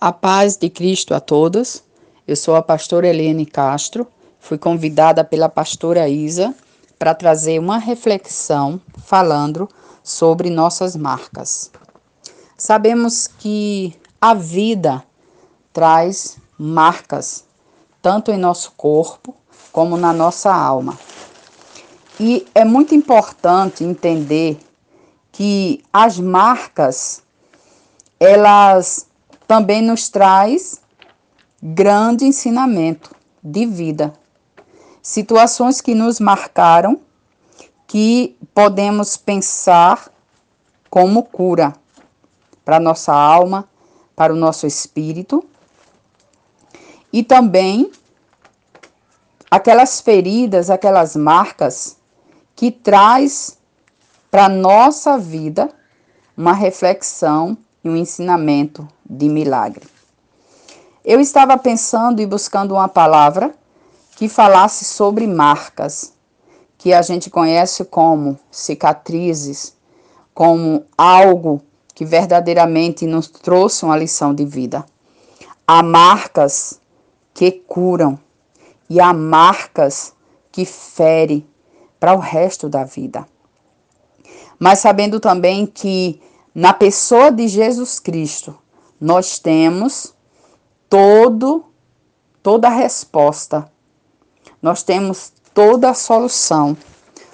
A paz de Cristo a todos. Eu sou a pastora Helene Castro. Fui convidada pela pastora Isa para trazer uma reflexão falando sobre nossas marcas. Sabemos que a vida traz marcas, tanto em nosso corpo como na nossa alma. E é muito importante entender que as marcas elas também nos traz grande ensinamento de vida. Situações que nos marcaram que podemos pensar como cura para nossa alma, para o nosso espírito. E também aquelas feridas, aquelas marcas que traz para nossa vida uma reflexão e um ensinamento de milagre. Eu estava pensando e buscando uma palavra que falasse sobre marcas, que a gente conhece como cicatrizes, como algo que verdadeiramente nos trouxe uma lição de vida. Há marcas que curam e há marcas que ferem para o resto da vida. Mas sabendo também que na pessoa de Jesus Cristo, nós temos todo toda a resposta. Nós temos toda a solução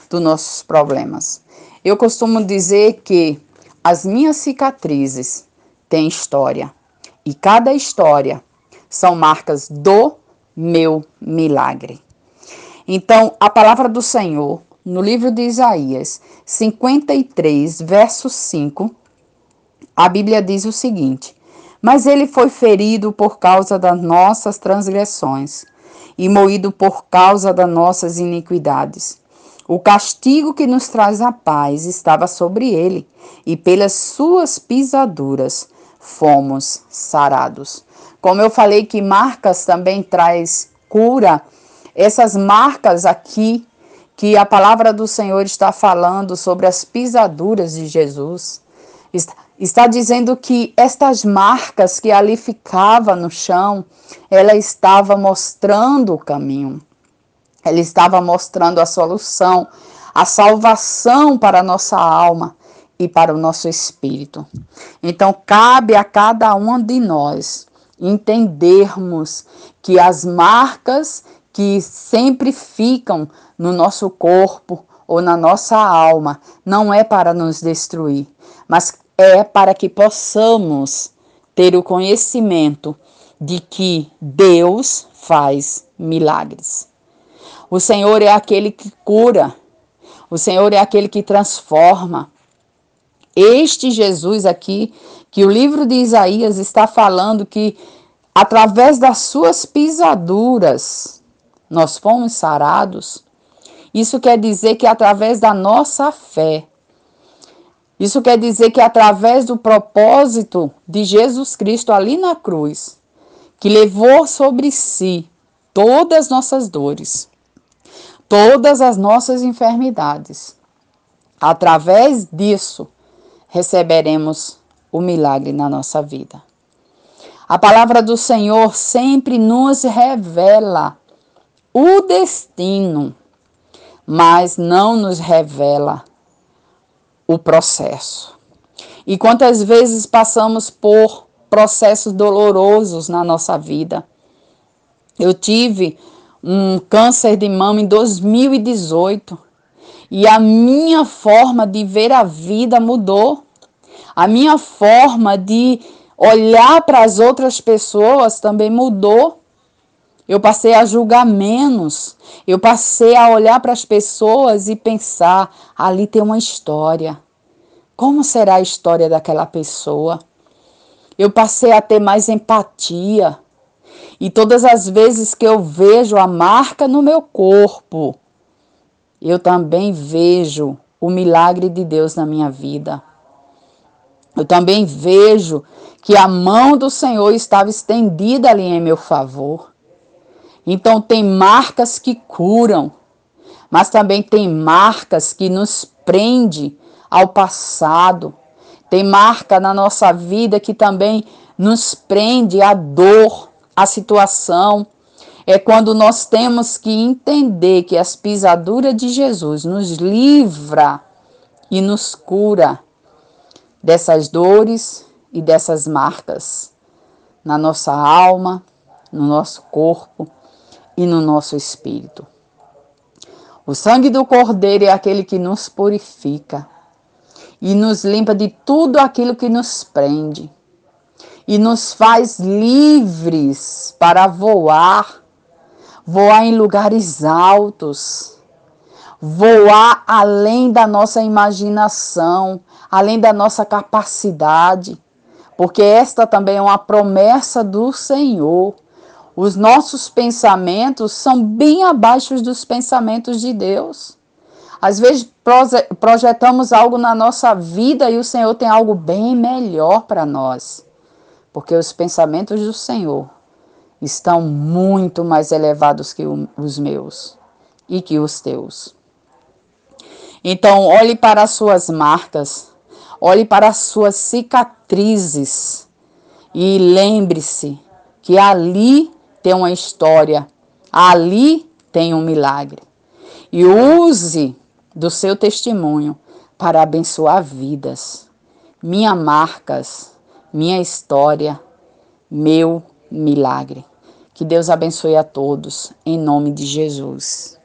dos nossos problemas. Eu costumo dizer que as minhas cicatrizes têm história e cada história são marcas do meu milagre. Então, a palavra do Senhor, no livro de Isaías 53, verso 5, a Bíblia diz o seguinte: Mas ele foi ferido por causa das nossas transgressões e moído por causa das nossas iniquidades. O castigo que nos traz a paz estava sobre ele, e pelas suas pisaduras fomos sarados. Como eu falei que marcas também traz cura, essas marcas aqui que a palavra do Senhor está falando sobre as pisaduras de Jesus, Está dizendo que estas marcas que ali ficava no chão, ela estava mostrando o caminho. Ela estava mostrando a solução, a salvação para a nossa alma e para o nosso espírito. Então, cabe a cada um de nós entendermos que as marcas que sempre ficam no nosso corpo ou na nossa alma não é para nos destruir, mas é para que possamos ter o conhecimento de que Deus faz milagres. O Senhor é aquele que cura, o Senhor é aquele que transforma. Este Jesus aqui, que o livro de Isaías está falando que através das suas pisaduras nós fomos sarados. Isso quer dizer que através da nossa fé isso quer dizer que através do propósito de Jesus Cristo ali na cruz, que levou sobre si todas as nossas dores, todas as nossas enfermidades, através disso receberemos o milagre na nossa vida. A palavra do Senhor sempre nos revela o destino, mas não nos revela o processo. E quantas vezes passamos por processos dolorosos na nossa vida. Eu tive um câncer de mama em 2018 e a minha forma de ver a vida mudou. A minha forma de olhar para as outras pessoas também mudou. Eu passei a julgar menos. Eu passei a olhar para as pessoas e pensar: ali tem uma história. Como será a história daquela pessoa? Eu passei a ter mais empatia. E todas as vezes que eu vejo a marca no meu corpo, eu também vejo o milagre de Deus na minha vida. Eu também vejo que a mão do Senhor estava estendida ali em meu favor. Então, tem marcas que curam, mas também tem marcas que nos prende ao passado. Tem marca na nossa vida que também nos prende à dor, à situação. É quando nós temos que entender que as pisaduras de Jesus nos livra e nos cura dessas dores e dessas marcas na nossa alma, no nosso corpo e no nosso espírito. O sangue do Cordeiro é aquele que nos purifica e nos limpa de tudo aquilo que nos prende e nos faz livres para voar, voar em lugares altos, voar além da nossa imaginação, além da nossa capacidade, porque esta também é uma promessa do Senhor. Os nossos pensamentos são bem abaixo dos pensamentos de Deus. Às vezes projetamos algo na nossa vida e o Senhor tem algo bem melhor para nós. Porque os pensamentos do Senhor estão muito mais elevados que os meus e que os teus. Então, olhe para as suas marcas, olhe para as suas cicatrizes e lembre-se que ali tem uma história, ali tem um milagre. E use do seu testemunho para abençoar vidas. Minhas marcas, minha história, meu milagre. Que Deus abençoe a todos, em nome de Jesus.